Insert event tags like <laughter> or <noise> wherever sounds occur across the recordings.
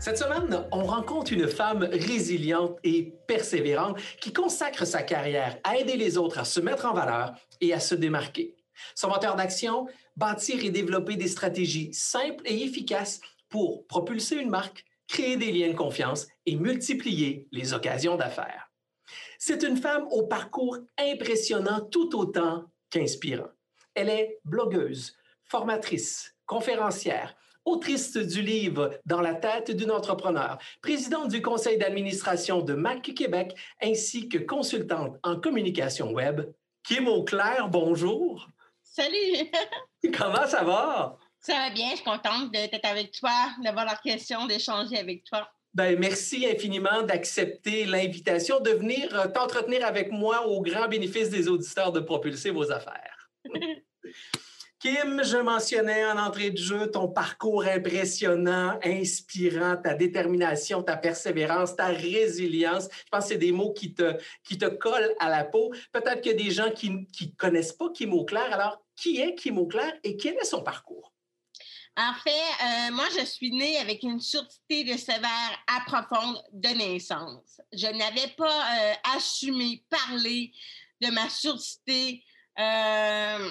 Cette semaine, on rencontre une femme résiliente et persévérante qui consacre sa carrière à aider les autres à se mettre en valeur et à se démarquer. Son moteur d'action, bâtir et développer des stratégies simples et efficaces pour propulser une marque, créer des liens de confiance et multiplier les occasions d'affaires. C'est une femme au parcours impressionnant tout autant qu'inspirant. Elle est blogueuse, formatrice, conférencière, autrice du livre Dans la tête d'un entrepreneur, présidente du conseil d'administration de Mac Québec, ainsi que consultante en communication web. Kim Auclair, bonjour. Salut. <laughs> Comment ça va? Ça va bien, je suis contente d'être avec toi, d'avoir la question, d'échanger avec toi. Ben, merci infiniment d'accepter l'invitation de venir euh, t'entretenir avec moi au grand bénéfice des auditeurs de propulser vos affaires. <laughs> Kim, je mentionnais en entrée de jeu ton parcours impressionnant, inspirant, ta détermination, ta persévérance, ta résilience. Je pense que c'est des mots qui te, qui te collent à la peau. Peut-être qu'il y a des gens qui ne connaissent pas Kim Auclair. Alors, qui est Kim Auclair et quel est son parcours? En fait, euh, moi, je suis née avec une surdité de sévère profonde de naissance. Je n'avais pas euh, assumé parler de ma surdité. Euh,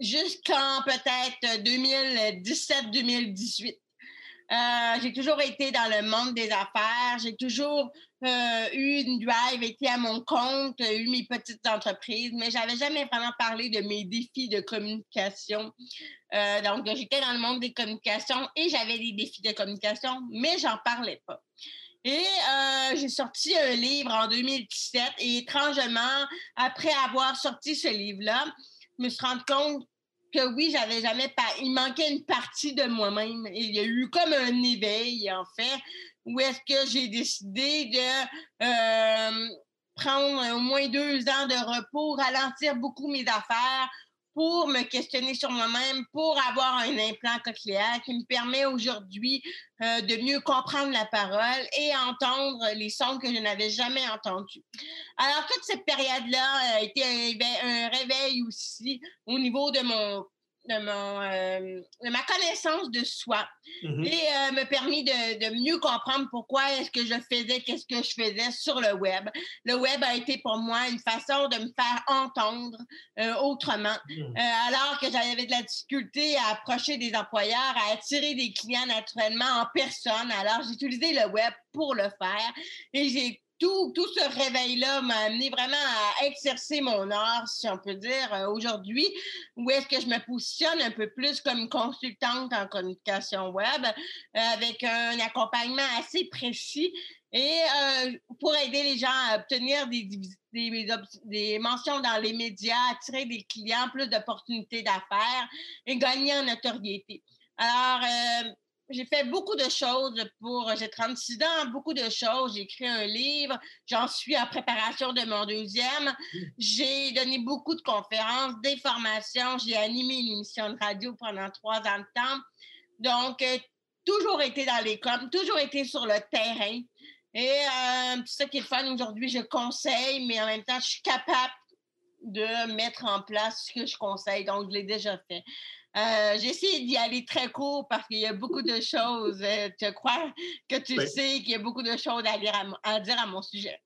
jusqu'en peut-être 2017-2018. Euh, j'ai toujours été dans le monde des affaires. J'ai toujours euh, eu une drive, été à mon compte, eu mes petites entreprises, mais j'avais jamais vraiment parlé de mes défis de communication. Euh, donc, j'étais dans le monde des communications et j'avais des défis de communication, mais j'en parlais pas. Et j'ai sorti un livre en 2017 et étrangement, après avoir sorti ce livre-là, me suis rendu compte que oui, j'avais jamais pas. Il manquait une partie de moi-même. Il y a eu comme un éveil, en fait, où est-ce que j'ai décidé de euh, prendre au moins deux ans de repos, ralentir beaucoup mes affaires, pour me questionner sur moi-même, pour avoir un implant cochléaire qui me permet aujourd'hui euh, de mieux comprendre la parole et entendre les sons que je n'avais jamais entendus. Alors, toute cette période-là a été un, réveil aussi au niveau de mon de, mon, euh, de ma connaissance de soi mm-hmm. et euh, me permis de, de, mieux comprendre pourquoi est-ce que je faisais, qu'est-ce que je faisais sur le web. Le web a été pour moi une façon de me faire entendre euh, autrement, mm. alors que j'avais de la difficulté à approcher des employeurs, à attirer des clients naturellement en personne. Alors, j'ai utilisé le web pour le faire et j'ai tout, tout ce réveil-là m'a amené vraiment à exercer mon art, si on peut dire, euh, aujourd'hui, où est-ce que je me positionne un peu plus comme consultante en communication web, euh, avec un accompagnement assez précis et euh, pour aider les gens à obtenir des, des, des, mentions dans les médias, attirer des clients, plus d'opportunités d'affaires et gagner en notoriété. Alors, j'ai fait beaucoup de choses pour. J'ai 36 ans, beaucoup de choses. J'ai écrit un livre. J'en suis en préparation de mon deuxième. J'ai donné beaucoup de conférences, des formations. J'ai animé une émission de radio pendant trois ans de temps. Donc, euh, toujours été dans les coms, toujours été sur le terrain. Et euh, c'est ça qui est fun aujourd'hui. Je conseille, mais en même temps, je suis capable de mettre en place ce que je conseille. Donc, je l'ai déjà fait. Euh, J'essaie d'y aller très court parce qu'il y a beaucoup de choses. Euh, je crois que tu sais qu'il y a beaucoup de choses à, dire à, mon sujet.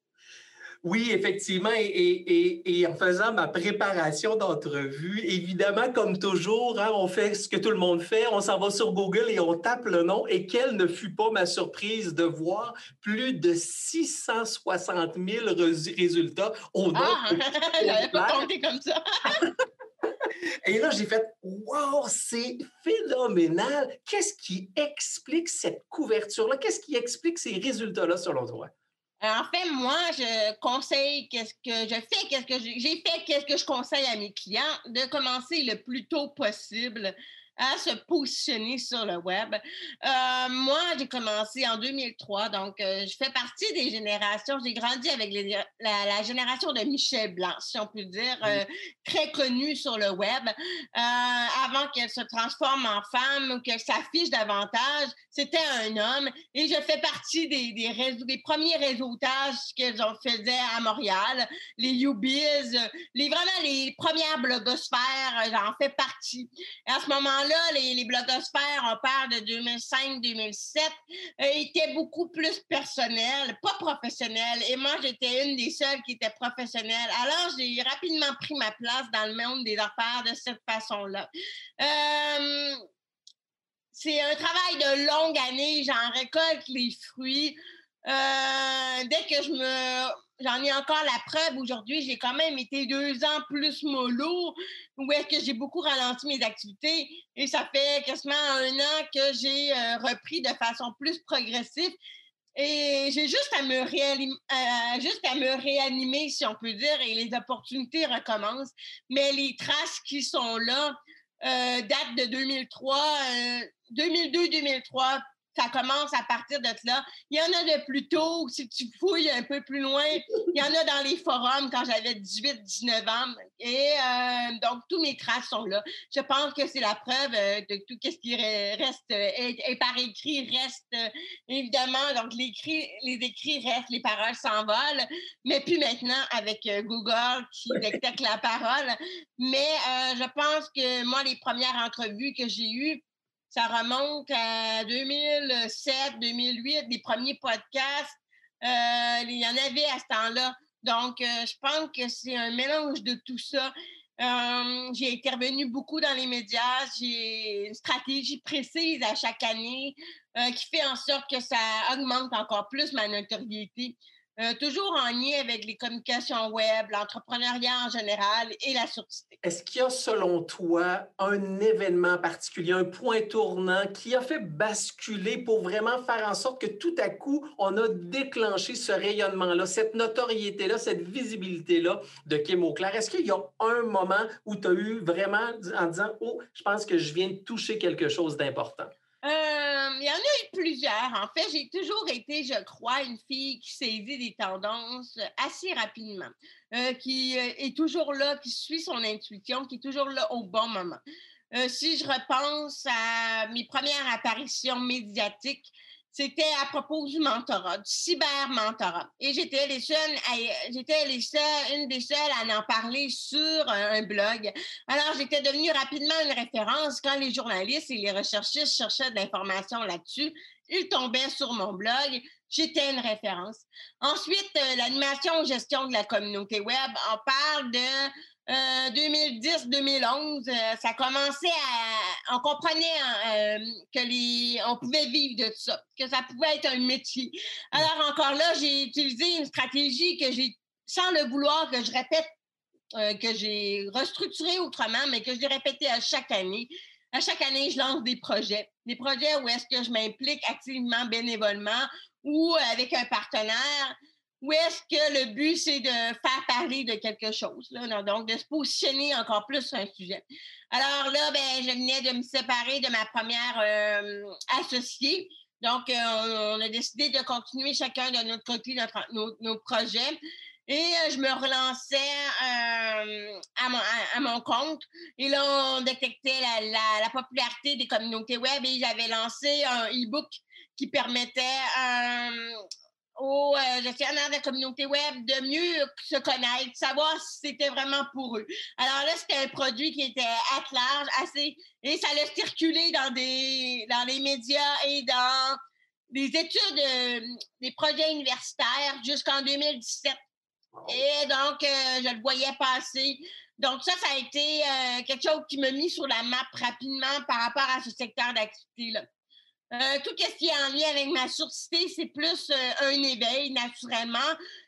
Oui, effectivement. Et, en faisant ma préparation d'entrevue, évidemment, comme toujours, hein, on fait ce que tout le monde fait. On s'en va sur Google et on tape le nom. Et quelle ne fut pas ma surprise de voir plus de 660 000 résultats au nom. Ah, <laughs> <laughs> j'avais pas compté comme ça. <laughs> Et là, j'ai fait Wow, c'est phénoménal. Qu'est-ce qui explique cette couverture-là? Qu'est-ce qui explique ces résultats-là selon toi? En fait, moi, je conseille qu'est-ce que je fais, qu'est-ce que j'ai fait, qu'est-ce que je conseille à mes clients de commencer le plus tôt possible à se positionner sur le web. Euh, moi, j'ai commencé en 2003, donc euh, je fais partie des générations. J'ai grandi avec la, génération de Michel Blanc, si on peut dire, euh, très connue sur le web. avant qu'elle se transforme en femme ou qu'elle s'affiche davantage, c'était un homme. Et je fais partie des, des, des premiers réseautages qu'elles ont faisaient à Montréal, les YouBiz, les, vraiment les premières blogosphères, j'en fais partie. à ce moment-là, là, les, les blogosphères, on parle de 2005-2007, euh, étaient beaucoup plus personnels, pas professionnels. Et moi, j'étais une des seules qui était professionnelle. Alors, j'ai rapidement pris ma place dans le monde des affaires de cette façon-là. Euh, c'est un travail de longue année. J'en récolte les fruits. Euh, dès que je me j'en ai encore la preuve aujourd'hui. J'ai quand même été deux ans plus mollo, où est-ce que j'ai beaucoup ralenti mes activités. Et ça fait quasiment un an que j'ai euh, repris de façon plus progressive. Et j'ai juste à me réanimer, euh, juste à me réanimer, si on peut dire, et les opportunités recommencent. Mais les traces qui sont là euh, datent de 2003, 2002-2003, ça commence à partir de là. Il y en a de plus tôt, si tu fouilles un peu plus loin, il y en a dans les forums quand j'avais 18, 19 ans. Et euh, donc, tous mes traces sont là. Je pense que c'est la preuve euh, de tout ce qui reste, et, euh, par écrit reste, évidemment. Donc, les écrits, les écrits restent, les paroles s'envolent, mais plus maintenant avec Google qui détecte la parole. Mais je pense que moi, les premières entrevues que j'ai eues, ça remonte à 2007, 2008, les premiers podcasts. Euh, il y en avait à ce temps-là. Donc, euh, je pense que c'est un mélange de tout ça. Euh, j'ai intervenu beaucoup dans les médias. J'ai une stratégie précise à chaque année qui fait en sorte que ça augmente encore plus ma notoriété. Euh, toujours en lien avec les communications web, l'entrepreneuriat en général et la surdité. Est-ce qu'il y a, selon toi, un événement particulier, un point tournant qui a fait basculer pour vraiment faire en sorte que tout à coup, on a déclenché ce rayonnement-là, cette notoriété-là, cette visibilité-là de Kim Auclair? Est-ce qu'il y a un moment où tu as eu vraiment en disant, oh, je pense que je viens de toucher quelque chose d'important? Euh, il y en a eu plusieurs. En fait, j'ai toujours été, je crois, une fille qui saisit des tendances assez rapidement, euh, qui euh, est toujours là, qui suit son intuition, qui est toujours là au bon moment. si je repense à mes premières apparitions médiatiques, c'était à propos du mentorat, du cyber-mentorat. Et j'étais les seules, j'étais les seules, une des seules à en parler sur un, blog. Alors, j'étais devenue rapidement une référence quand les journalistes et les recherchistes cherchaient de l'information là-dessus. Ils tombaient sur mon blog. J'étais une référence. Ensuite, euh, l'animation gestion de la communauté web, on parle de 2010-2011, euh, euh, ça commençait à. On comprenait euh, que les, on pouvait vivre de ça, que ça pouvait être un métier. Alors, encore là, j'ai utilisé une stratégie que j'ai, sans le vouloir, que je répète, que j'ai restructuré autrement, mais que je répété à chaque année. À chaque année, je lance des projets. Des projets où est-ce que je m'implique activement, bénévolement ou avec un partenaire ou est-ce que le but, c'est de faire parler de quelque chose, là, donc de se positionner encore plus sur un sujet. Alors là, ben, je venais de me séparer de ma première euh, associée. Donc, euh, on a décidé de continuer chacun de notre côté nos, projets. Et euh, je me relançais à mon, à, mon, compte. Et là, on détectait la, la popularité des communautés web et j'avais lancé un e-book qui permettait aux euh, gestionnaires de communauté web de mieux se connaître, savoir si c'était vraiment pour eux. Alors là, c'était un produit qui était à large, assez, et ça allait circuler dans des, dans les médias et dans des études, euh, des projets universitaires jusqu'en 2017. Et donc, je le voyais passer. Donc, ça, ça a été quelque chose qui m'a mis sur la map rapidement par rapport à ce secteur d'activité-là. Euh, tout ce qui est en lien avec ma surdité, c'est plus euh, un éveil, naturellement.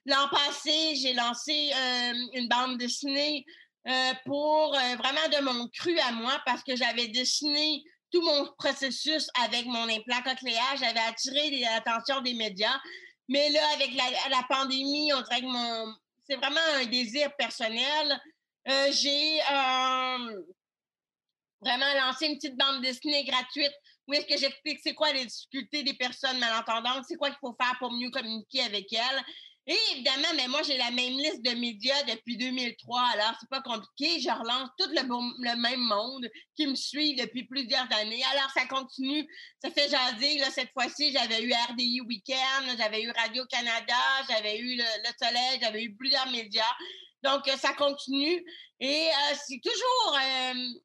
L'an passé, j'ai lancé euh, une bande dessinée pour vraiment de mon cru à moi parce que j'avais dessiné tout mon processus avec mon implant cochléaire. J'avais attiré l'attention des médias. Mais là, avec la, la pandémie, on dirait que mon... c'est vraiment un désir personnel. j'ai vraiment lancé une petite bande dessinée gratuite où est-ce que j'explique c'est quoi les difficultés des personnes malentendantes, c'est quoi qu'il faut faire pour mieux communiquer avec elles? Et évidemment, mais moi, j'ai la même liste de médias depuis 2003, alors c'est pas compliqué. Je relance tout le, même monde qui me suit depuis plusieurs années. Alors, ça continue, ça fait jaser. Là, cette fois-ci, j'avais eu RDI Weekend, j'avais eu Radio-Canada, j'avais eu le, Soleil, j'avais eu plusieurs médias. Donc, euh, ça continue. Et euh, c'est toujours... Euh,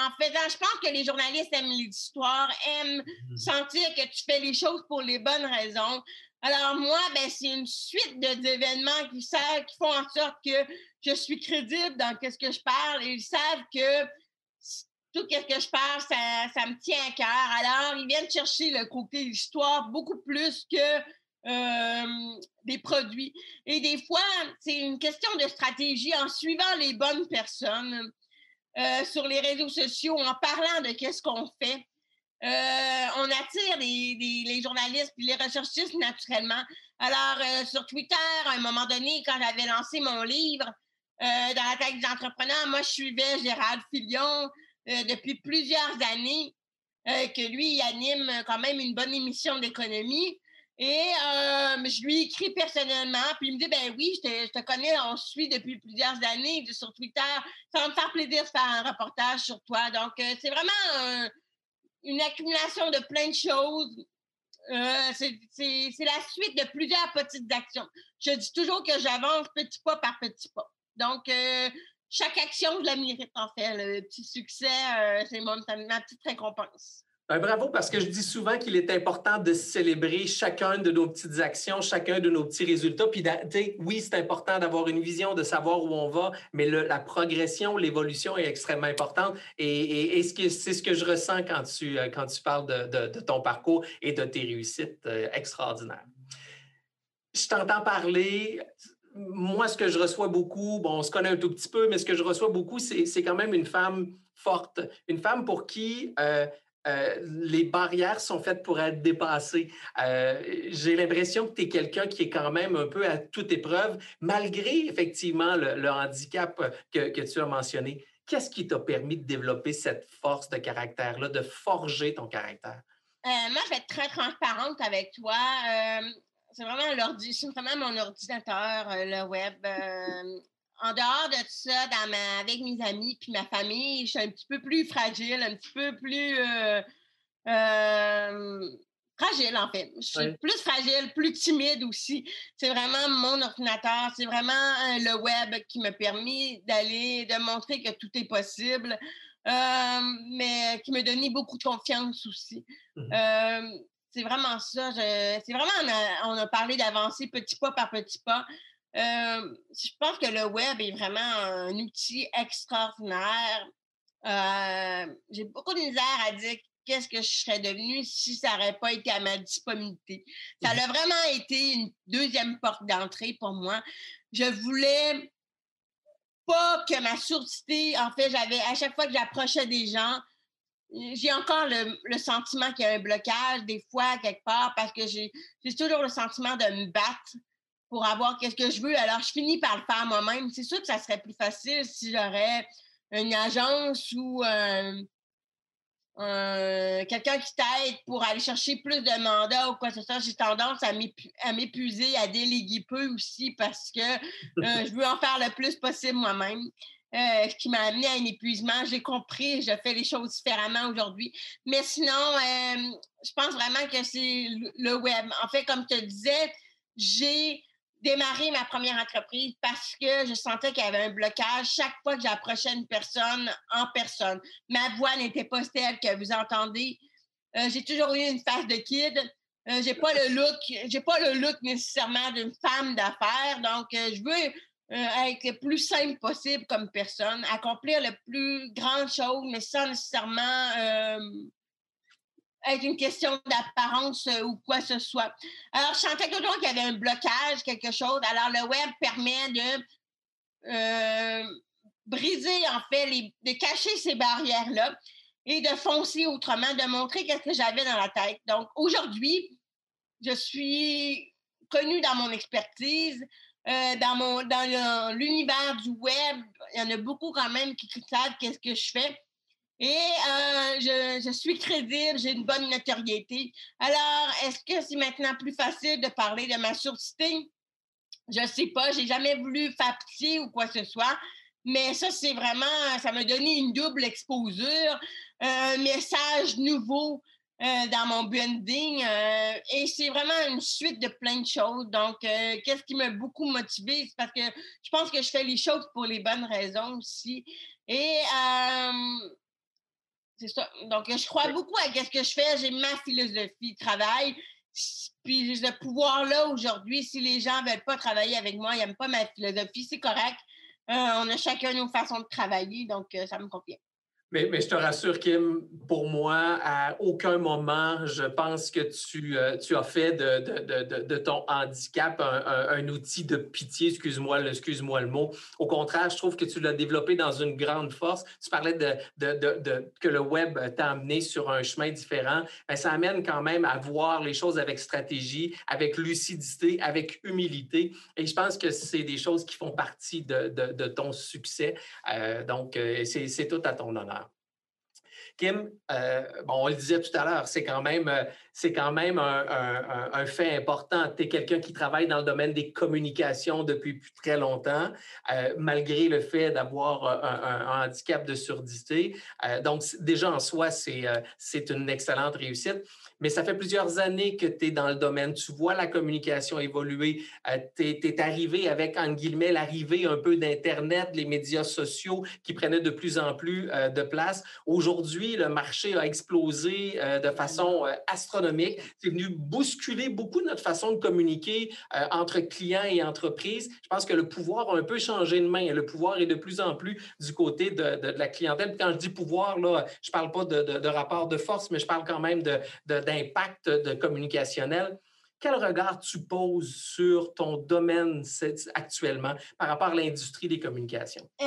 en faisant, je pense que les journalistes aiment l'histoire, aiment mmh sentir que tu fais les choses pour les bonnes raisons. Alors moi, ben, c'est une suite d'événements qui, savent, qui font en sorte que je suis crédible dans ce que je parle et ils savent que tout ce que je parle, ça, ça me tient à cœur. Alors, ils viennent chercher le côté histoire beaucoup plus que euh, des produits. Et des fois, c'est une question de stratégie en suivant les bonnes personnes. Euh, sur les réseaux sociaux en parlant de qu'est-ce qu'on fait. Euh, on attire les, journalistes et les recherchistes naturellement. Alors, euh, sur Twitter, à un moment donné, quand j'avais lancé mon livre dans la tête des entrepreneurs, moi, je suivais Gérald Filion depuis plusieurs années, que lui, anime quand même une bonne émission d'économie. Et euh, je lui écris personnellement, puis il me dit Ben oui, je te, connais, on se suit depuis plusieurs années sur Twitter. Ça va me faire plaisir de faire un reportage sur toi. Donc, euh, c'est vraiment une accumulation de plein de choses. Euh, c'est la suite de plusieurs petites actions. Je dis toujours que j'avance petit pas par petit pas. Donc, chaque action, je la mérite en fait. Le petit succès, c'est ma petite récompense. Ben, bravo, parce que je dis souvent qu'il est important de célébrer chacun de nos petites actions, chacun de nos petits résultats. Puis, oui, c'est important d'avoir une vision, de savoir où on va, mais la progression, l'évolution est extrêmement importante. Et, c'est ce que je ressens quand tu, euh, quand tu parles de, ton parcours et de tes réussites euh, extraordinaires. Je t'entends parler, moi, ce que je reçois beaucoup, bon, on se connaît un tout petit peu, mais ce que je reçois beaucoup, c'est quand même une femme forte, une femme pour qui euh, euh, les barrières sont faites pour être dépassées. Euh, j'ai l'impression que tu es quelqu'un qui est quand même un peu à toute épreuve, malgré effectivement le, handicap que, tu as mentionné. Qu'est-ce qui t'a permis de développer cette force de caractère-là, de forger ton caractère? Euh, moi, je vais être très transparente avec toi. c'est vraiment, vraiment mon ordinateur, le web en dehors de ça, dans avec mes amis puis ma famille, je suis un petit peu plus fragile, un petit peu plus euh, euh, fragile en fait. Je suis plus fragile, plus timide aussi. C'est vraiment mon ordinateur, c'est vraiment euh, le web qui m'a permis d'aller, de montrer que tout est possible, mais qui me donnait beaucoup de confiance aussi. Mmh c'est vraiment ça. c'est vraiment, on a, on a parlé d'avancer petit pas par petit pas. Euh, je pense que le web est vraiment un outil extraordinaire. Euh, j'ai beaucoup de misère à dire qu'est-ce que je serais devenue si ça n'aurait pas été à ma disponibilité. Ça mmh a vraiment été une deuxième porte d'entrée pour moi. Je voulais pas que ma surdité, en fait, j'avais à chaque fois que j'approchais des gens, j'ai encore le, le sentiment qu'il y a un blocage, des fois, quelque part, parce que j'ai toujours le sentiment de me battre pour avoir qu'est-ce que je veux. Alors, je finis par le faire moi-même. C'est sûr que ça serait plus facile si j'aurais une agence ou quelqu'un qui t'aide pour aller chercher plus de mandats ou quoi que ce soit. J'ai tendance à m'épuiser, à déléguer peu aussi parce que euh, je veux en faire le plus possible moi-même. Euh, ce qui m'a amené à un épuisement. J'ai compris, je fais les choses différemment aujourd'hui. Mais sinon, euh, je pense vraiment que c'est le web. En fait, comme je te disais, j'ai démarrer ma première entreprise parce que je sentais qu'il y avait un blocage chaque fois que j'approchais une personne en personne. Ma voix n'était pas celle que vous entendez. Euh, j'ai toujours eu une face de kid. Euh, j'ai pas le look, j'ai pas le look nécessairement d'une femme d'affaires, donc euh, je veux être le plus simple possible comme personne, accomplir le plus grand chose, mais sans nécessairement être une question d'apparence ou quoi que ce soit. Alors, je sentais toujours qu'il y avait un blocage, quelque chose. Alors, le web permet de briser, en fait, de cacher ces barrières-là et de foncer autrement, de montrer qu'est-ce que j'avais dans la tête. Donc, aujourd'hui, je suis connue dans mon expertise, euh, dans, mon, dans l'univers du web. Il y en a beaucoup quand même qui savent qu'est-ce que je fais. Et euh, je, suis crédible, j'ai une bonne notoriété. Alors, est-ce que c'est maintenant plus facile de parler de ma surdité? Je ne sais pas, j'ai jamais voulu faire pitié ou quoi que ce soit. Mais ça, c'est vraiment, ça m'a donné une double exposure, un message nouveau euh, dans mon branding. Euh, et c'est vraiment une suite de plein de choses. Donc, qu'est-ce qui m'a beaucoup motivée? C'est parce que je pense que je fais les choses pour les bonnes raisons aussi. Et c'est ça. Donc, je crois beaucoup à ce que je fais. J'ai ma philosophie de travail. Puis, ce pouvoir-là aujourd'hui, si les gens ne veulent pas travailler avec moi, ils n'aiment pas ma philosophie, c'est correct. Euh, on a chacun nos façons de travailler, donc euh, ça me convient. Mais, je te rassure, Kim, pour moi, à aucun moment, je pense que tu, euh, as fait de, ton handicap un, outil de pitié, excuse-moi excuse-moi le mot. Au contraire, je trouve que tu l'as développé dans une grande force. Tu parlais de, que le web t'a amené sur un chemin différent. Bien, ça amène quand même à voir les choses avec stratégie, avec lucidité, avec humilité. Et je pense que c'est des choses qui font partie de, ton succès. Euh, donc, euh, c'est tout à ton honneur. Kim, euh, bon, on le disait tout à l'heure, c'est quand même, euh, c'est quand même un, fait important. Tu es quelqu'un qui travaille dans le domaine des communications depuis très longtemps, euh, malgré le fait d'avoir un, handicap de surdité. donc, déjà en soi, c'est une excellente réussite mais ça fait plusieurs années que tu es dans le domaine. Tu vois la communication évoluer. Euh, tu es, arrivé avec, en guillemets, l'arrivée un peu d'Internet, les médias sociaux qui prenaient de plus en plus euh, de place. Aujourd'hui, le marché a explosé euh, de façon astronomique. C'est venu bousculer beaucoup notre façon de communiquer entre clients et entreprises. Je pense que le pouvoir a un peu changé de main. Le pouvoir est de plus en plus du côté de, la clientèle. Quand je dis pouvoir, là, je ne parle pas de, rapport de force, mais je parle quand même de, impact de communicationnel. Quel regard tu poses sur ton domaine actuellement par rapport à l'industrie des communications? Euh,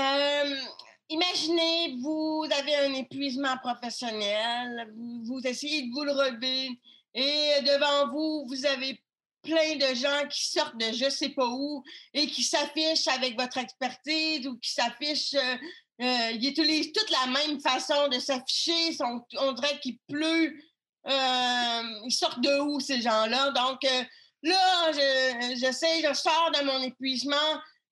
imaginez, vous avez un épuisement professionnel, vous, essayez de vous le relever et devant vous, vous avez plein de gens qui sortent de je sais pas où et qui s'affichent avec votre expertise ou qui s'affichent, euh, euh, ils utilisent toute la même façon de s'afficher, on dirait qu'il pleut euh, ils sortent de où, ces gens-là? Donc, euh, là, j'essaie, je, sors de mon épuisement,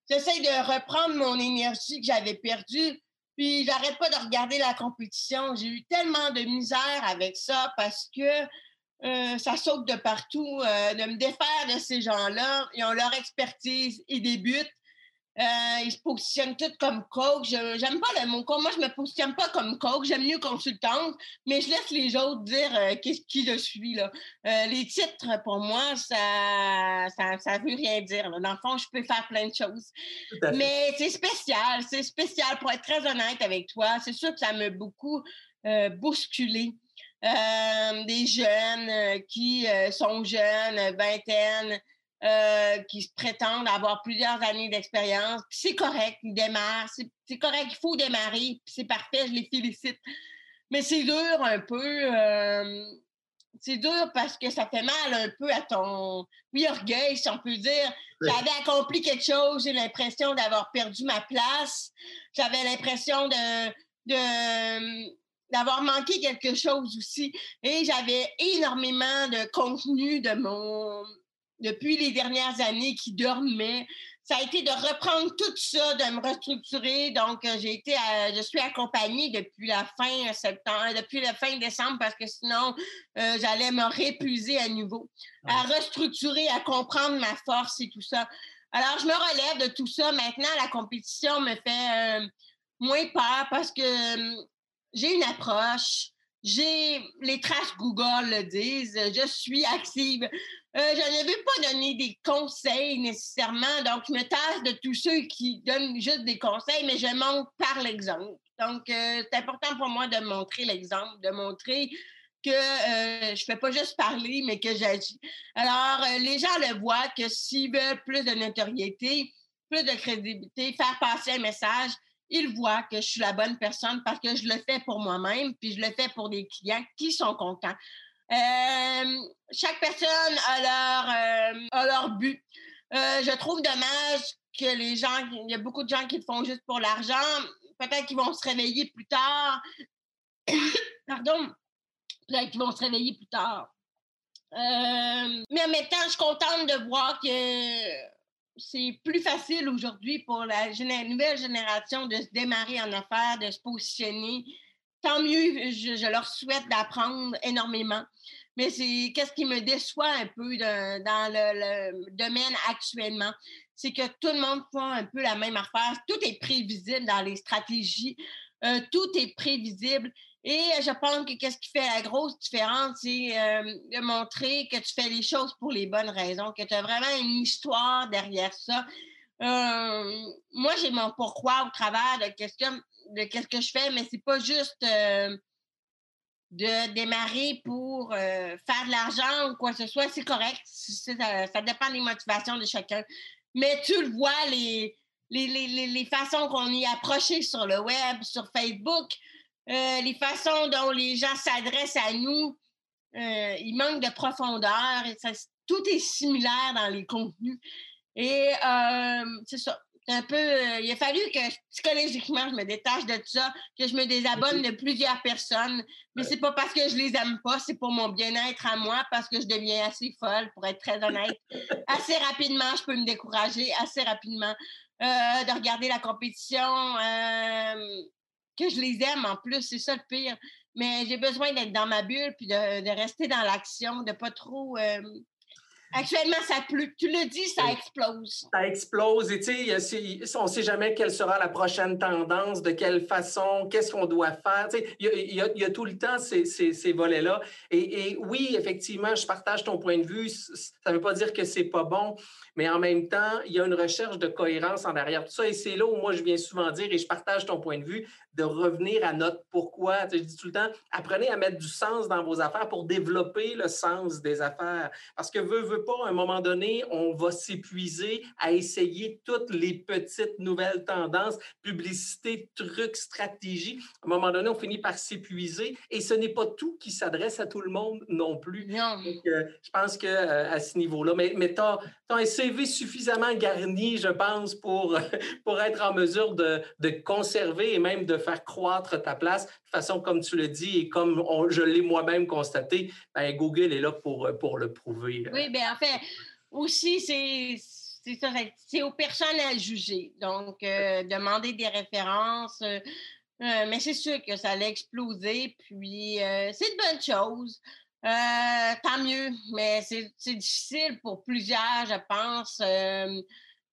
j'essaie de reprendre mon énergie que j'avais perdue, puis j'arrête pas de regarder la compétition. J'ai eu tellement de misère avec ça parce que euh, ça saute de partout. de me défaire de ces gens-là, ils ont leur expertise, ils débutent. Euh, ils se positionnent tous comme coach. J'aime pas le mot coach. Moi, je me positionne pas comme coach. J'aime mieux consultante, mais je laisse les autres dire euh, qui je suis. Là. Euh, les titres, pour moi, ça, ça, ça veut rien dire. Là. Dans le fond, je peux faire plein de choses. Mais c'est spécial. C'est spécial. Pour être très honnête avec toi, c'est sûr que ça m'a beaucoup bousculé. des jeunes qui sont jeunes, vingtaine, euh, qui prétendent avoir plusieurs années d'expérience. C'est correct, ils démarrent. C'est correct, il faut démarrer. C'est parfait, je les félicite. Mais c'est dur un peu. Euh, c'est dur parce que ça fait mal un peu à ton oui, orgueil, si on peut dire. J'avais accompli quelque chose, j'ai l'impression d'avoir perdu ma place. J'avais l'impression de, de d'avoir manqué quelque chose aussi. Et j'avais énormément de contenu de mon, depuis les dernières années qui dormait. Ça a été de reprendre tout ça, de me restructurer. Donc, euh, j'ai été, je suis accompagnée depuis la fin septembre, euh, depuis la fin décembre, parce que sinon, euh, j'allais me répuiser à nouveau, à restructurer, à comprendre ma force et tout ça. Alors, je me relève de tout ça. Maintenant, la compétition me fait moins peur parce que j'ai une approche j'ai les traces Google le disent, je suis active. Euh, je ne veux pas donner des conseils nécessairement, donc je me tasse de tous ceux qui donnent juste des conseils, mais je montre par l'exemple. Donc, euh, c'est important pour moi de montrer l'exemple, de montrer que euh, je ne fais pas juste parler, mais que j'agis. Alors, les gens le voient que s'ils veulent plus de notoriété, plus de crédibilité, faire passer un message, ils voient que je suis la bonne personne parce que je le fais pour moi-même, puis je le fais pour des clients qui sont contents. Euh, chaque personne a leur, euh, but. Euh, je trouve dommage que les gens, il y a beaucoup de gens qui le font juste pour l'argent. Peut-être qu'ils vont se réveiller plus tard. <coughs> Pardon. Peut-être qu'ils vont se réveiller plus tard. mais en même temps, je suis contente de voir que c'est plus facile aujourd'hui pour la nouvelle génération de se démarrer en affaires, de se positionner. Tant mieux, je, leur souhaite d'apprendre énormément. Mais c'est qu'est-ce qui me déçoit un peu dans le, domaine actuellement, c'est que tout le monde fait un peu la même affaire. Tout est prévisible dans les stratégies. Euh, tout est prévisible. Et je pense que qu'est-ce qui fait la grosse différence, c'est euh, de montrer que tu fais les choses pour les bonnes raisons, que tu as vraiment une histoire derrière ça. Euh, moi, j'ai mon pourquoi au travers de qu'est-ce que, de qu'est-ce que je fais, mais c'est pas juste euh, de démarrer pour faire de l'argent ou quoi que ce soit. C'est correct. Ça, ça, dépend des motivations de chacun. Mais tu le vois, les, les, les, les façons qu'on y approché sur le web, sur Facebook, euh, les façons dont les gens s'adressent à nous, euh, il manque de profondeur. Et tout est similaire dans les contenus. Et euh, c'est ça. Un peu, il a fallu que psychologiquement je me détache de tout ça, que je me désabonne de plusieurs personnes. Mais c'est pas parce que je les aime pas, c'est pour mon bien-être à moi, parce que je deviens assez folle, pour être très honnête. <laughs> assez rapidement, je peux me décourager assez rapidement de regarder la compétition que je les aime en plus, c'est ça le pire. Mais j'ai besoin d'être dans ma bulle puis de, rester dans l'action, de pas trop. Euh, actuellement, ça plus. Tu le dis, ça explose. Ça explose. Et tu sais, on ne sait jamais quelle sera la prochaine tendance, de quelle façon, qu'est-ce qu'on doit faire. Tu sais, il y, a, tout le temps ces, ces, volets-là. Et, et, oui, effectivement, je partage ton point de vue. Ça ne veut pas dire que c'est pas bon, mais en même temps, il y a une recherche de cohérence en arrière tout ça. Et c'est là où moi, je viens souvent dire, et je partage ton point de vue, de revenir à notre pourquoi. je dis tout le temps, apprenez à mettre du sens dans vos affaires pour développer le sens des affaires. Parce que veut, veut pas, à un moment donné, on va s'épuiser à essayer toutes les petites nouvelles tendances, publicité, trucs, stratégies. À un moment donné, on finit par s'épuiser et ce n'est pas tout qui s'adresse à tout le monde non plus. Non. Euh, je pense que euh, à ce niveau-là, mais, mais tu as, un CV suffisamment garni, je pense, pour, <laughs> pour être en mesure de, de conserver et même de faire croître ta place. De façon, comme tu le dis et comme je l'ai moi-même constaté, ben, Google est là pour, pour le prouver. Oui, bien en fait, aussi, c'est c'est aux personnes à juger. Donc, euh, demander des références. Euh, euh, mais c'est sûr que ça allait exploser. Puis, c'est une bonne chose. Tant mieux. Mais c'est difficile pour plusieurs, je pense,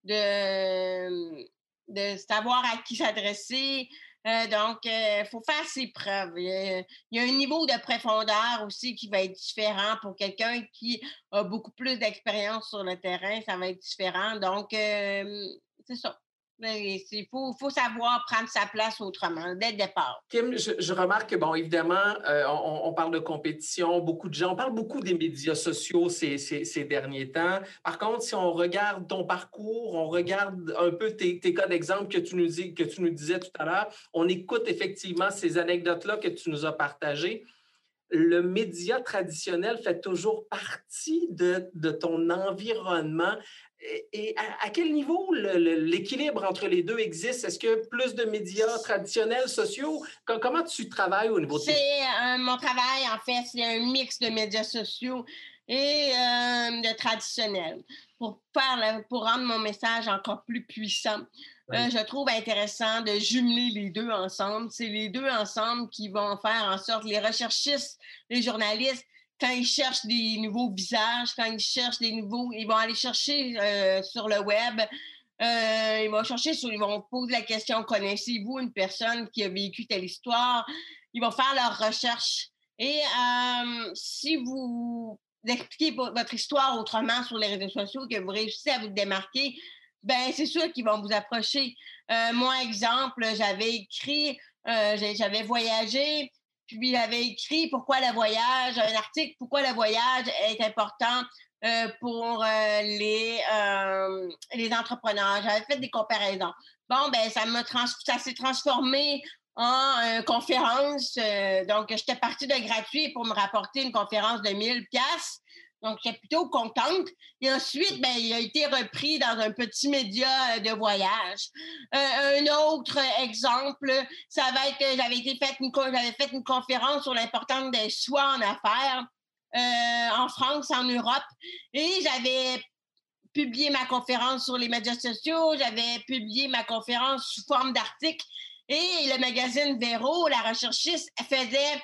de, de savoir à qui s'adresser. Euh, donc, il euh, faut faire ses preuves. Il y, a, un niveau de profondeur aussi qui va être différent pour quelqu'un qui a beaucoup plus d'expérience sur le terrain. Ça va être différent. Donc, euh, c'est ça. Il faut, savoir prendre sa place autrement, dès le départ. Kim, je, remarque que, bon, évidemment, euh, on, parle de compétition, beaucoup de gens, on parle beaucoup des médias sociaux ces, derniers temps. Par contre, si on regarde ton parcours, on regarde un peu tes, cas d'exemple que, tu nous que tu nous disais tout à l'heure, on écoute effectivement ces anecdotes-là que tu nous as partagées le média traditionnel fait toujours partie de ton environnement. Et à, quel niveau l'équilibre entre les deux existe? Est-ce que plus de médias traditionnels, sociaux? Comment tu travailles au niveau de... C'est mon travail, en fait, c'est un mix de médias sociaux et euh, de traditionnels pour, pour rendre mon message encore plus puissant. Euh, je trouve intéressant de jumeler les deux ensemble. C'est les deux ensemble qui vont faire en sorte, les recherchistes, les journalistes, quand ils cherchent des nouveaux visages, quand ils cherchent des nouveaux, ils vont aller chercher euh, sur le web. Euh, ils vont chercher sur, ils vont poser la question connaissez-vous une personne qui a vécu telle histoire? Ils vont faire leur recherche Et si vous expliquez votre histoire autrement sur les réseaux sociaux, que vous réussissez à vous démarquer, ben c'est sûr qu'ils vont vous approcher. moi, exemple, j'avais écrit, j'avais voyagé, puis j'avais écrit pourquoi le voyage, un article pourquoi le voyage est important pour les, les entrepreneurs. J'avais fait des comparaisons. Bon, ben ça m'a ça s'est transformé en conférence. donc, j'étais partie de gratuit pour me rapporter une conférence de 1000 pièces. Donc, j'étais plutôt contente. Et ensuite, ben, il a été repris dans un petit média de voyage. un autre exemple, ça va être, j'avais été fait j'avais fait une conférence sur l'importance des soins en affaires en France, en Europe, et j'avais publié ma conférence sur les médias sociaux, j'avais publié ma conférence sous forme d'article et le magazine Véro, la recherchiste, faisait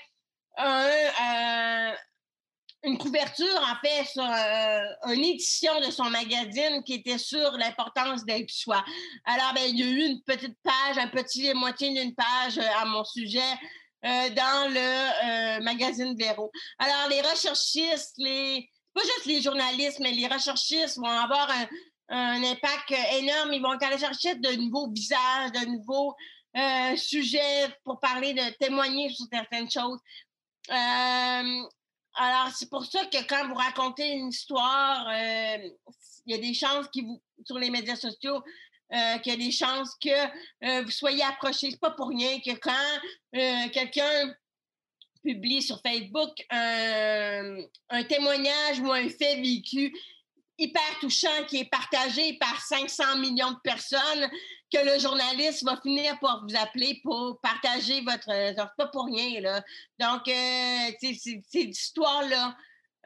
une couverture, en fait, sur euh, une édition de son magazine qui était sur l'importance d'être soi. Alors, ben, il y a eu une petite page, un petit moitié d'une page euh, à mon sujet euh, dans le magazine Véro. Alors, les recherchistes, les pas juste les journalistes, mais les recherchistes vont avoir un, impact énorme. Ils vont aller chercher de nouveaux visages, de nouveaux sujets pour parler, de témoigner sur certaines choses. Alors, c'est pour ça que quand vous racontez une histoire, euh, il y a des chances vous, sur les médias sociaux, qu'il y a des chances que vous soyez approchés. C'est pas pour rien que quand quelqu'un publie sur Facebook un, témoignage ou un fait vécu hyper touchant qui est partagé par 500 millions de personnes, que le journaliste va finir par vous appeler pour partager votre... pas pour rien, là. Donc, euh, c'est cette histoire-là.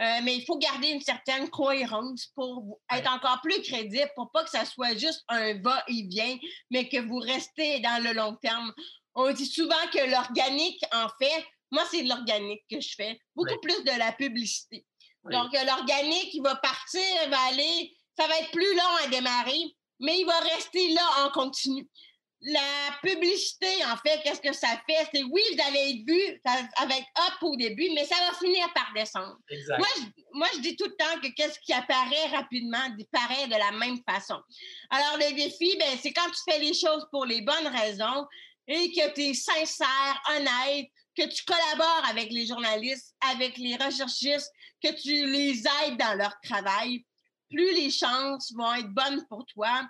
Euh, mais il faut garder une certaine cohérence pour être encore plus crédible, pour pas que ça soit juste un va-et-vient, mais que vous restez dans le long terme. On dit souvent que l'organique, en fait, moi, c'est de l'organique que je fais, beaucoup plus de la publicité. Donc, l'organique, il va partir, il va aller, ça va être plus long à démarrer, mais il va rester là en continu. La publicité, en fait, qu'est-ce que ça fait? C'est oui, vous allez être vu avec up au début, mais ça va finir par descendre. Moi je, moi, je dis tout le temps que qu'est-ce qui apparaît rapidement disparaît de la même façon. Alors, le défi, ben, c'est quand tu fais les choses pour les bonnes raisons et que tu es sincère, honnête, que tu collabores avec les journalistes, avec les recherchistes, que tu les aides dans leur travail, plus les chances vont être bonnes pour toi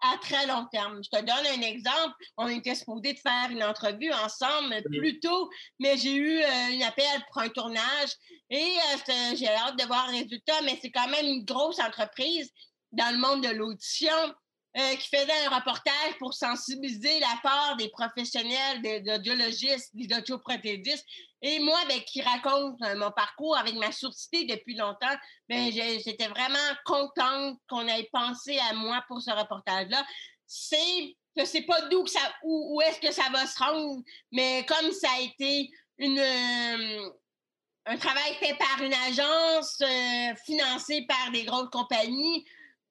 à très long terme. Je te donne un exemple. On était supposé de faire une entrevue ensemble plus tôt, mais j'ai eu euh, un appel pour un tournage et euh, j'ai hâte de voir le résultat, mais c'est quand même une grosse entreprise dans le monde de l'audition. Euh, qui faisait un reportage pour sensibiliser la part des professionnels, des audiologistes, des audioprothédistes. Et moi, ben, qui raconte euh, mon parcours avec ma sourdité depuis longtemps, ben, j'étais vraiment contente qu'on ait pensé à moi pour ce reportage-là. C'est je sais pas d'où ça, où, est-ce que ça va se rendre, mais comme ça a été une, euh, un travail fait par une agence, financé par des grosses compagnies,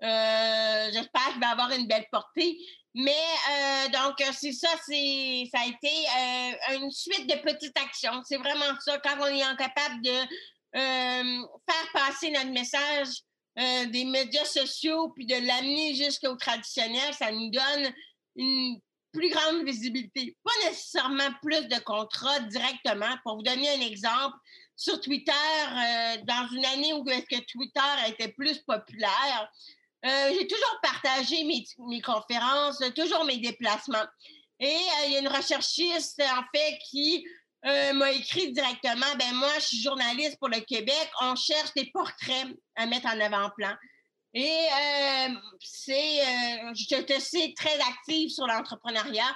euh, j'espère qu'il va avoir une belle portée. Mais euh, donc, c'est ça, ça a été euh, une suite de petites actions. C'est vraiment ça. Quand on est incapable de faire passer notre message des médias sociaux puis de l'amener jusqu'au traditionnel, ça nous donne une plus grande visibilité. Pas nécessairement plus de contrats directement. Pour vous donner un exemple, sur Twitter, dans une année où est-ce que Twitter était plus populaire, euh, j'ai toujours partagé mes, conférences, toujours mes déplacements. Et euh, il y a une recherchiste, en fait, qui euh, m'a écrit directement, ben moi, je suis journaliste pour le Québec, on cherche des portraits à mettre en avant-plan. Et c'est, je te sais, très active sur l'entrepreneuriat.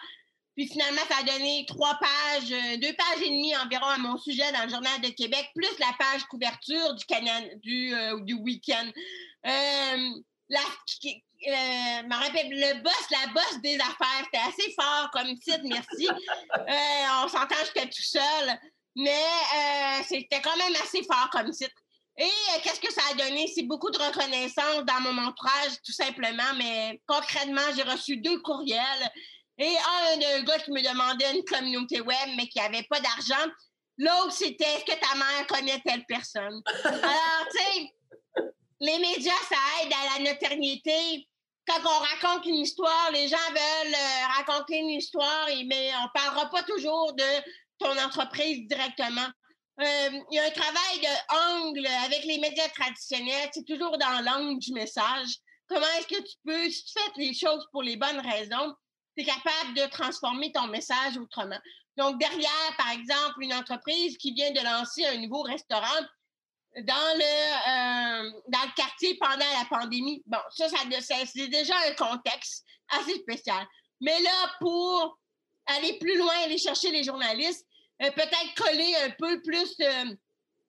Puis finalement, ça a donné trois pages, deux pages et demie environ à mon sujet dans le Journal de Québec, plus la page couverture du, du, du week-end la, euh, rappelle, le boss, la boss des affaires. C'était assez fort comme titre, merci. <laughs> Euh, on s'entend, j'étais tout seul, mais euh, c'était quand même assez fort comme titre. Et qu'est-ce que ça a donné? C'est beaucoup de reconnaissance dans mon entourage, tout simplement, mais concrètement, j'ai reçu deux courriels. Et un, un gars qui me demandait une communauté web, mais qui n'avait pas d'argent. L'autre, c'était est-ce que ta mère connaît telle personne? <laughs> Alors, tu sais, les médias, ça aide à la notoriété. Quand on raconte une histoire, les gens veulent euh, raconter une histoire, mais on ne parlera pas toujours de ton entreprise directement. Euh, il y a un travail de avec les médias traditionnels. C'est toujours dans l'angle du message. Comment est-ce que tu peux, si tu fais les choses pour les bonnes raisons, tu es capable de transformer ton message autrement? Donc, derrière, par exemple, une entreprise qui vient de lancer un nouveau restaurant dans le, euh, dans le quartier pendant la pandémie, bon, ça, ça c'est déjà un contexte assez spécial. Mais là, pour aller plus loin, aller chercher les journalistes, euh, peut-être coller un peu plus, euh,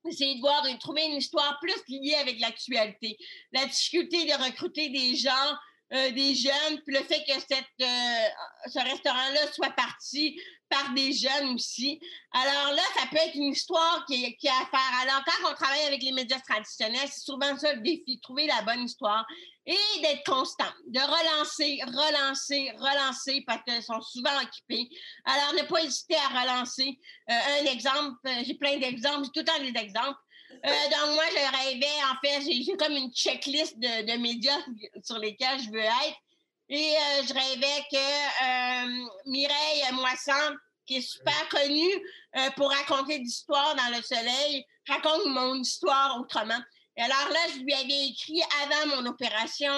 essayer de voir, de trouver une histoire plus liée avec l'actualité. La difficulté de recruter des gens, euh, des jeunes, puis le fait que cette, ce restaurant-là soit parti par des jeunes aussi. Alors là, ça peut être une histoire qui, qui a à faire. Alors, quand on travaille avec les médias traditionnels, c'est souvent ça le défi, trouver la bonne histoire et d'être constant, de relancer, relancer, relancer parce qu'ils sont souvent occupés. Alors, ne pas hésiter à relancer. Euh, un exemple, euh, j'ai plein d'exemples, j'ai tout le temps des exemples. Euh, donc, moi, je rêvais, en fait, j'ai comme une checklist de, médias sur lesquels je veux être. Et je rêvais que Mireille Moisson, qui est super connue pour raconter d'histoires dans le soleil, raconte mon histoire autrement alors là, je lui avais écrit avant mon opération,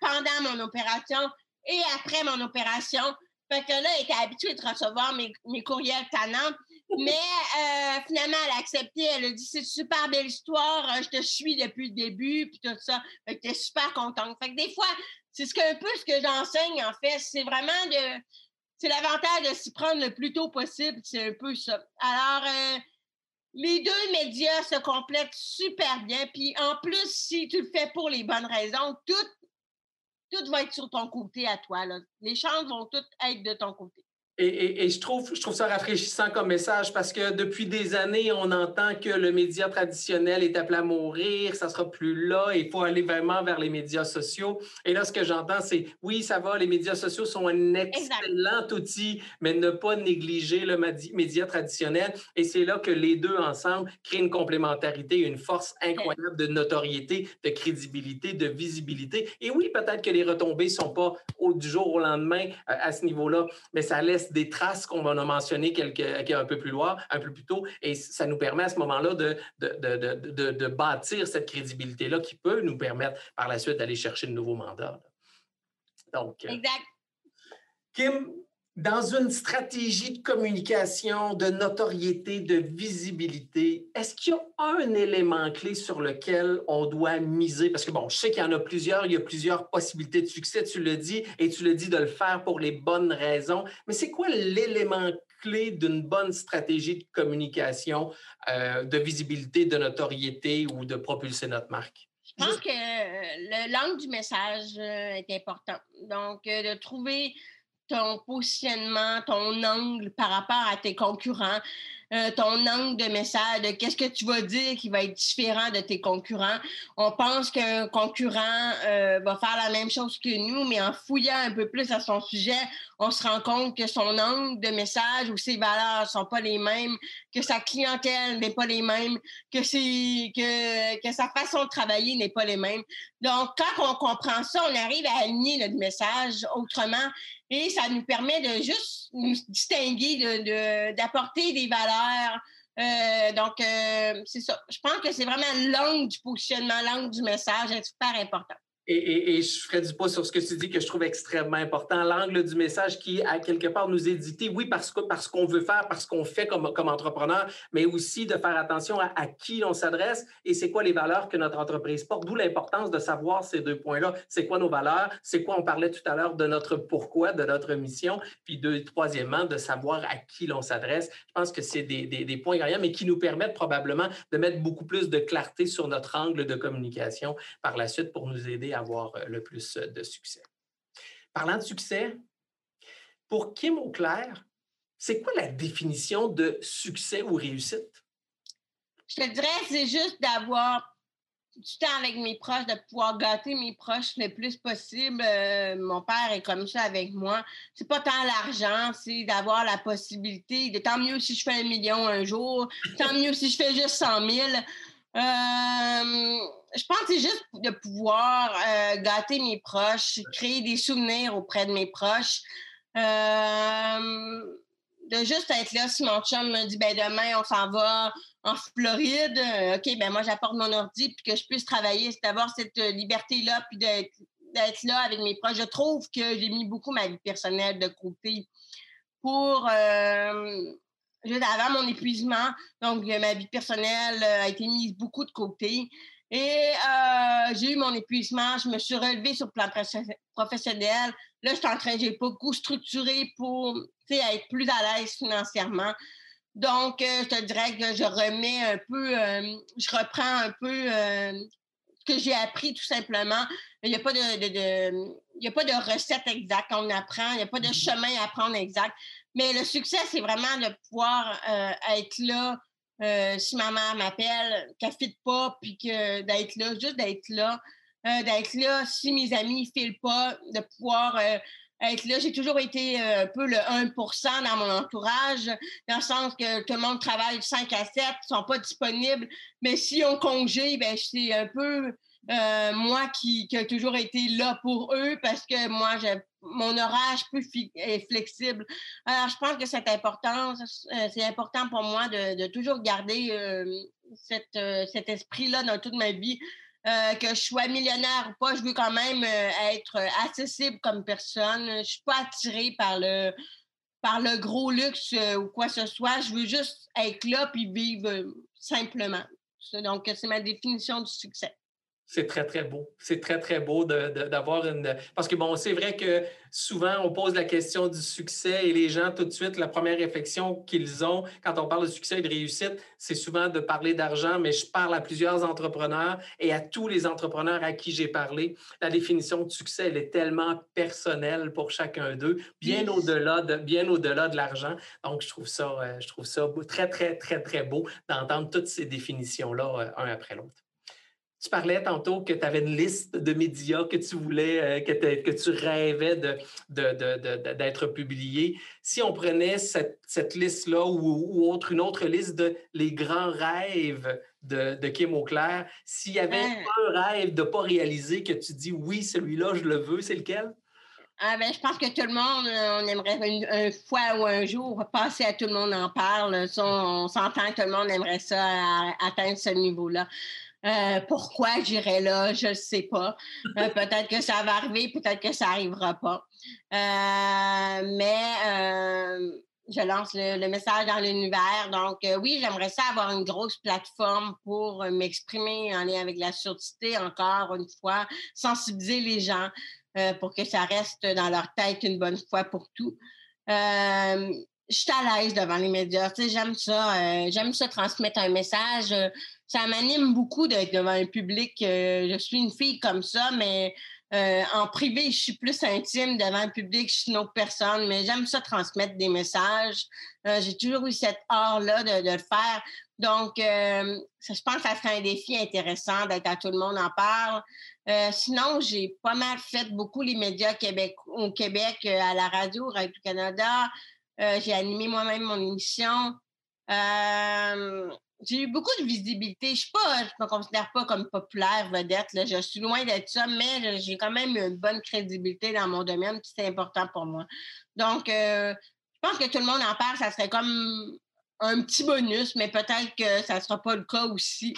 pendant mon opération et après mon opération. Fait que là, elle était habituée de recevoir mes, courriels tannants. Mais euh, finalement, elle a accepté. Elle a dit C'est une super belle histoire. Euh, je te suis depuis le début, puis tout ça. Que super contente. Fait que des fois, c'est ce un peu ce que j'enseigne, en fait. C'est vraiment de. C'est l'avantage de s'y prendre le plus tôt possible. C'est un peu ça. Alors, euh, les deux médias se complètent super bien. Puis en plus, si tu le fais pour les bonnes raisons, tout, tout va être sur ton côté à toi. Les chances vont toutes être de ton côté. Et, je, trouve, je trouve ça rafraîchissant comme message parce que depuis des années, on entend que le média traditionnel est appelé à mourir, ça sera plus là, il faut aller vraiment vers les médias sociaux. Et là, ce que j'entends, c'est oui, ça va, les médias sociaux sont un excellent outil, mais ne pas négliger le média traditionnel. Et c'est là que les deux ensemble créent une complémentarité, une force incroyable de notoriété, de crédibilité, de visibilité. Et oui, peut-être que les retombées ne sont pas au, du jour au lendemain euh, à ce niveau-là, mais ça laisse des traces qu'on va mentionner quelques, un peu plus loin, un peu plus tôt, et ça nous permet à ce moment-là de, de, de, bâtir cette crédibilité-là qui peut nous permettre par la suite d'aller chercher de nouveaux mandats. Donc, euh, exact. Kim, dans une stratégie de communication, de notoriété, de visibilité, est-ce qu'il y a un élément clé sur lequel on doit miser? Parce que, bon, je sais qu'il y en a plusieurs, il y a plusieurs possibilités de succès, tu le dis, et tu le dis de le faire pour les bonnes raisons. Mais c'est quoi l'élément clé d'une bonne stratégie de communication, euh, de visibilité, de notoriété ou de propulser notre marque? Je pense que le langue du message euh, est important. Donc, euh, de trouver ton positionnement, ton angle par rapport à tes concurrents, euh, ton angle de message, qu'est-ce que tu vas dire qui va être différent de tes concurrents. On pense qu'un concurrent euh, va faire la même chose que nous, mais en fouillant un peu plus à son sujet, on se rend compte que son angle de message ou ses valeurs sont pas les mêmes, que sa clientèle n'est pas les mêmes, que, que, que sa façon de travailler n'est pas les mêmes. Donc, quand on comprend ça, on arrive à aligner notre message autrement et ça nous permet de juste nous distinguer, d'apporter des valeurs. Euh, donc, euh, c'est ça. Je pense que c'est vraiment l'angle du positionnement, l'angle du message est super important. Et, je ferai du pas sur ce que tu dis que je trouve extrêmement important. L'angle du message qui, à quelque part, nous est oui, parce qu'on parce qu'on veut faire, parce qu'on fait comme, comme entrepreneur, mais aussi de faire attention à, qui on s'adresse et c'est quoi les valeurs que notre entreprise porte. D'où l'importance de savoir ces deux points-là. C'est quoi nos valeurs? C'est quoi, on parlait tout à l'heure de notre pourquoi, de notre mission? Puis, deux, troisièmement, de savoir à qui l'on s'adresse. Je pense que c'est des, des, des points gagnants, mais qui nous permettent probablement de mettre beaucoup plus de clarté sur notre angle de communication par la suite pour nous aider avoir euh, le plus euh, de succès. Parlant de succès, pour Kim Auclair, c'est quoi la définition de succès ou réussite? Je te dirais, c'est juste d'avoir du temps avec mes proches, de pouvoir gâter mes proches le plus possible. Euh, mon père est comme ça avec moi. C'est pas tant l'argent, c'est d'avoir la possibilité. De, tant mieux si je fais un million un jour, tant mieux si je fais juste 100 000. Euh, je pense que c'est juste de pouvoir euh, gâter mes proches, créer des souvenirs auprès de mes proches. Euh, de juste être là si mon chum me dit ben demain on s'en va en Floride, OK, ben moi j'apporte mon ordi puis que je puisse travailler, c'est d'avoir cette liberté-là puis d'être là avec mes proches. Je trouve que j'ai mis beaucoup ma vie personnelle de côté pour juste avant mon épuisement. Donc, ma vie personnelle a été mise beaucoup de côté. Et euh, j'ai eu mon épuisement, je me suis relevée sur le plan professionnel. Là, je suis en train, j'ai beaucoup structuré pour être plus à l'aise financièrement. Donc, euh, je te dirais que je remets un peu, euh, je reprends un peu ce que j'ai appris tout simplement. Il n'y a pas de, il a pas de recette exacte qu'on apprend, il n'y a pas de mm-hmm. chemin à prendre exact. Mais le succès, c'est vraiment de pouvoir être là euh, si ma mère m'appelle, qu'elle ne pas, puis que d'être là, juste d'être là, euh, d'être là si mes amis ne filent pas, de pouvoir euh, être là. J'ai toujours été un peu le 1% dans mon entourage, dans le sens que tout le monde travaille 5 à 7, ils ne sont pas disponibles, mais si on congé, ben, c'est un peu euh, moi qui, qui, a toujours été là pour eux parce que moi, mon horaire plus est flexible. Alors, je pense que c'est important, euh, c'est important pour moi de, toujours garder euh, cet esprit-là dans toute ma vie. que je sois millionnaire ou pas, je veux quand même être accessible comme personne. Je ne suis pas attirée par le, par le gros luxe ou quoi que ce soit. Je veux juste être là puis vivre simplement. Donc, c'est ma définition du succès. C'est très, très beau. C'est très, très beau d'avoir une. Parce que, bon, c'est vrai que souvent, on pose la question du succès et les gens, tout de suite, la première réflexion qu'ils ont quand on parle de succès et de réussite, c'est souvent de parler d'argent, mais je parle à plusieurs entrepreneurs et à tous les entrepreneurs à qui j'ai parlé. La définition de succès, elle est tellement personnelle pour chacun d'eux, bien au-delà de, bien au-delà de l'argent. Donc, je trouve ça, euh, je trouve ça très, très, très, très beau d'entendre toutes ces définitions-là, euh, un après l'autre. Tu parlais tantôt que tu avais une liste de médias que tu voulais, euh, que, que, tu rêvais d'être de, publié. Si on prenait cette, liste-là ou, autre, une autre liste de les grands rêves de, Kim Auclair, s'il y avait un rêve de ne pas réaliser que tu dis oui, celui-là, je le veux, c'est lequel? Ah ben, je pense que tout le monde, euh, on aimerait une, fois ou un jour passer à tout le monde en parle. on, s'entend que tout le monde aimerait ça atteindre ce niveau-là. Euh, pourquoi j'irai là, je ne sais pas. Euh, peut-être que ça va arriver, peut-être que ça n'arrivera pas. Euh, mais je lance le, message dans l'univers. Donc, oui, j'aimerais ça avoir une grosse plateforme pour m'exprimer en lien avec la surdité, encore une fois, sensibiliser les gens pour que ça reste dans leur tête une bonne fois pour tout je suis à l'aise devant les médias. j'aime ça. j'aime ça transmettre un message ça m'anime beaucoup d'être devant un public. Euh, je suis une fille comme ça, mais euh, en privé, je suis plus intime devant un public, je suis une autre personne, mais j'aime ça transmettre des messages. Euh, j'ai toujours eu cet art-là de, le faire. Donc, je pense que ça serait un défi intéressant d'être à tout le monde en parle. sinon, j'ai pas mal fait beaucoup les médias au Québec, à la radio, Radio-Canada. j'ai animé moi-même mon émission j'ai eu beaucoup de visibilité. Je ne me considère pas comme populaire, vedette. Je suis loin d'être ça, mais j'ai quand même une bonne crédibilité dans mon domaine, c'est important pour moi. Donc, euh, je pense que tout le monde en parle, ça serait comme un petit bonus, mais peut-être que ça ne sera pas le cas aussi.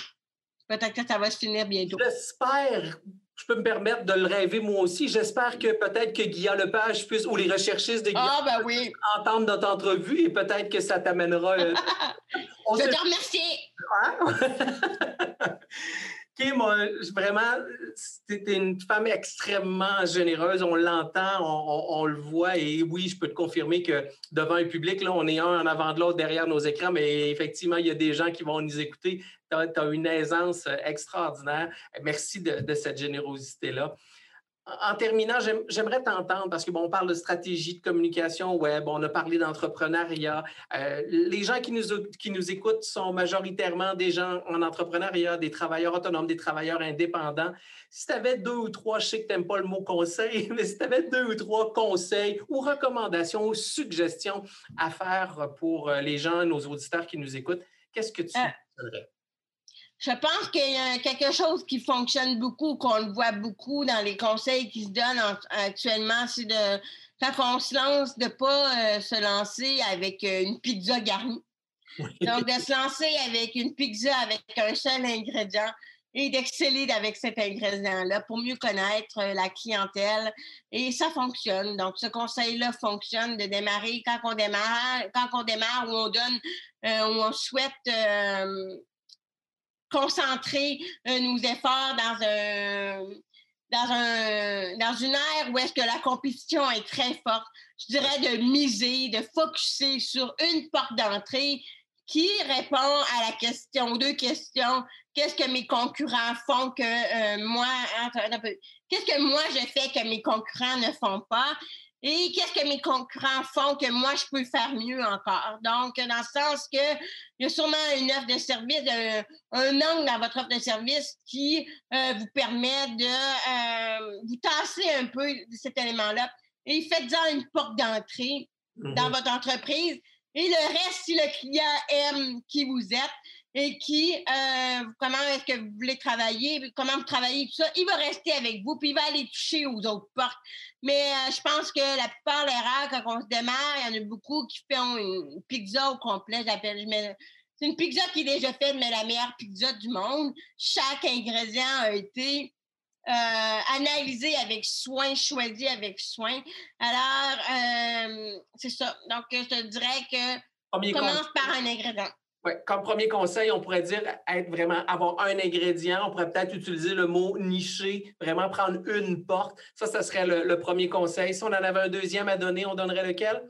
Peut-être que ça va se finir bientôt. J'espère je peux me permettre de le rêver moi aussi. J'espère que peut-être que Guillaume Lepage puisse, ou les recherchistes de Guillaume ah, ben oui. entendre notre entrevue et peut-être que ça t'amènera. Euh, <laughs> je te remercie. <laughs> Hein? Kim, vraiment, tu es une femme extrêmement généreuse. On l'entend, on, le voit. Et oui, je peux te confirmer que devant un public, là, on est un en avant de l'autre derrière nos écrans, mais effectivement, il y a des gens qui vont nous écouter. Tu as, une aisance extraordinaire. Merci de, cette générosité-là. En terminant, j'aimerais t'entendre parce que bon, on parle de stratégie de communication web, on a parlé d'entrepreneuriat. Euh, les gens qui nous, qui nous écoutent sont majoritairement des gens en entrepreneuriat, des travailleurs autonomes, des travailleurs indépendants. Si tu avais deux ou trois, je sais que tu n'aimes pas le mot conseil, <laughs> mais si tu avais deux ou trois conseils ou recommandations ou suggestions à faire pour euh, les gens, nos auditeurs qui nous écoutent, qu'est-ce que tu donnerais? Je pense qu'il y a quelque chose qui fonctionne beaucoup, qu'on le voit beaucoup dans les conseils qui se donnent actuellement, c'est de, quand on se lance, de ne pas euh, se lancer avec euh, une pizza garnie. Donc, de se lancer avec une pizza avec un seul ingrédient et d'exceller avec cet ingrédient-là pour mieux connaître euh, la clientèle. Et ça fonctionne. Donc, ce conseil-là fonctionne de démarrer quand on démarre, quand on démarre où on donne, où on souhaite concentrer euh, nos efforts dans un dans, un, dans une ère où est-ce que la compétition est très forte, je dirais de miser, de focuser sur une porte d'entrée qui répond à la question, deux questions. Qu'est-ce que mes concurrents font que euh, moi, qu'est-ce que moi je fais que mes concurrents ne font pas? Et qu'est-ce que mes concurrents font que moi, je peux faire mieux encore? Donc, dans le sens que il y a sûrement une offre de service, un, angle dans votre offre de service qui euh, vous permet de euh, vous tasser un peu cet élément-là. Et faites-en une porte d'entrée dans mm-hmm. votre entreprise. Et le reste, si le client aime qui vous êtes, et qui, euh, comment est-ce que vous voulez travailler, comment vous travaillez, tout ça, il va rester avec vous, puis il va aller toucher aux autres portes. Mais euh, je pense que la plupart des erreurs, quand on se démarre, il y en a beaucoup qui font une pizza au complet, j'appelle. C'est une pizza qui est déjà faite, mais la meilleure pizza du monde. Chaque ingrédient a été euh, analysé avec soin, choisi avec soin. Alors, c'est ça. Donc, je te dirais que commence par un ingrédient. Comme premier conseil, on pourrait dire être vraiment avoir un ingrédient. On pourrait peut-être utiliser le mot nicher, vraiment prendre une porte. Ça, ce serait le, premier conseil. Si on en avait un deuxième à donner, on donnerait lequel?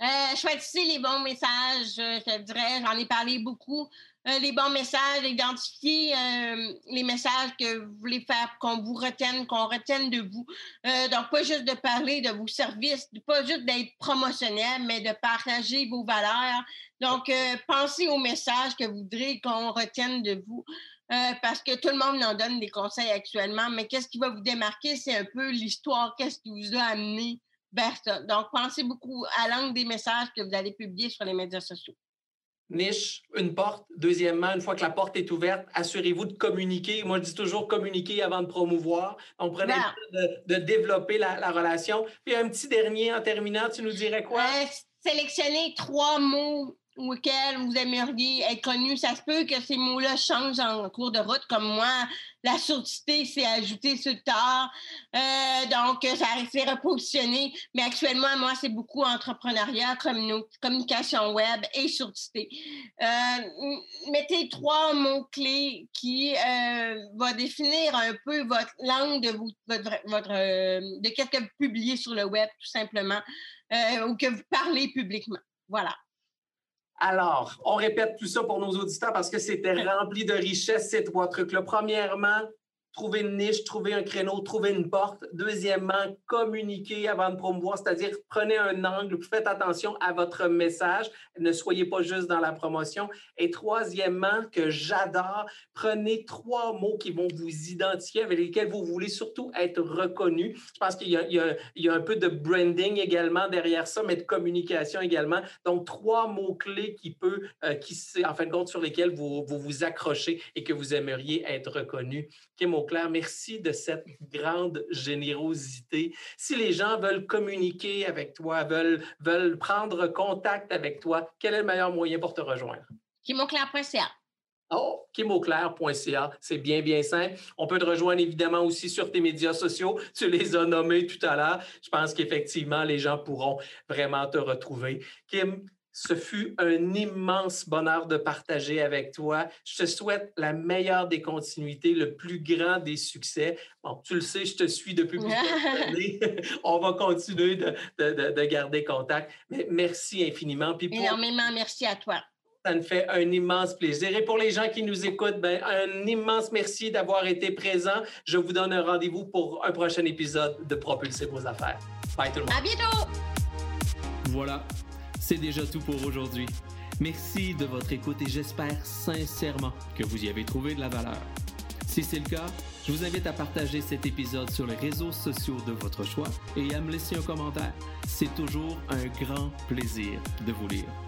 Euh, choisissez les bons messages, je te dirais. J'en ai parlé beaucoup. Euh, les bons messages, identifier euh, les messages que vous voulez faire, qu'on vous retienne, qu'on retienne de vous. Euh, donc, pas juste de parler de vos services, pas juste d'être promotionnel, mais de partager vos valeurs. Donc, pensez aux messages que vous voudrez qu'on retienne de vous. parce que tout le monde en donne des conseils actuellement, mais qu'est-ce qui va vous démarquer, c'est un peu l'histoire, qu'est-ce qui vous a amené vers ça. Donc, pensez beaucoup à l'angle des messages que vous allez publier sur les médias sociaux niche, une porte. Deuxièmement, une fois que la porte est ouverte, assurez-vous de communiquer. Moi, je dis toujours communiquer avant de promouvoir. On prenait le de, développer la, relation. Puis un petit dernier en terminant, tu nous dirais quoi? Euh, sélectionnez trois mots auquel vous aimeriez être connu. Ça se peut que ces mots-là changent en cours de route, comme moi. La surdité s'est ajoutée sur le tard. Euh, donc, ça s'est repositionné. Mais actuellement, moi, c'est beaucoup entrepreneuriat, communication web et surdité. Euh, mettez trois mots-clés qui euh, vont définir un peu votre langue de, votre, de qu'est-ce que vous publiez sur le web, tout simplement, ou que vous parlez publiquement. Voilà. Alors, on répète tout ça pour nos auditeurs parce que c'était rempli de richesses, ces trois trucs-là. Premièrement, trouver une niche, trouver un créneau, trouver une porte. Deuxièmement, communiquer avant de promouvoir, c'est-à-dire prenez un angle, faites attention à votre message, ne soyez pas juste dans la promotion. Et troisièmement, que j'adore, prenez trois mots qui vont vous identifier, avec lesquels vous voulez surtout être reconnu. Je pense qu'il y, a un peu de branding également derrière ça, mais de communication également. Donc, trois mots-clés qui peut, euh, qui, en fin de compte, sur lesquels vous, vous vous accrochez et que vous aimeriez être reconnu. Merci de cette grande générosité. Si les gens veulent communiquer avec toi, veulent, veulent prendre contact avec toi, quel est le meilleur moyen pour te rejoindre? kimauclair.ca. Oh, kimauclair.ca, c'est bien, bien simple. On peut te rejoindre évidemment aussi sur tes médias sociaux. Tu les as nommés tout à l'heure. Je pense qu'effectivement, les gens pourront vraiment te retrouver. Kim, ce fut un immense bonheur de partager avec toi. Je te souhaite la meilleure des continuités, le plus grand des succès. Bon, tu le sais, je te suis depuis <laughs> plusieurs années. <laughs> On va continuer de, de, de, garder contact. Mais merci infiniment. Puis Énormément merci à toi. Ça me fait un immense plaisir. Et pour les gens qui nous écoutent, ben, un immense merci d'avoir été présent. Je vous donne un rendez-vous pour un prochain épisode de Propulser vos affaires. Bye tout le monde. À bientôt! Voilà, c'est déjà tout pour aujourd'hui. Merci de votre écoute et j'espère sincèrement que vous y avez trouvé de la valeur. Si c'est le cas, je vous invite à partager cet épisode sur les réseaux sociaux de votre choix et à me laisser un commentaire. C'est toujours un grand plaisir de vous lire.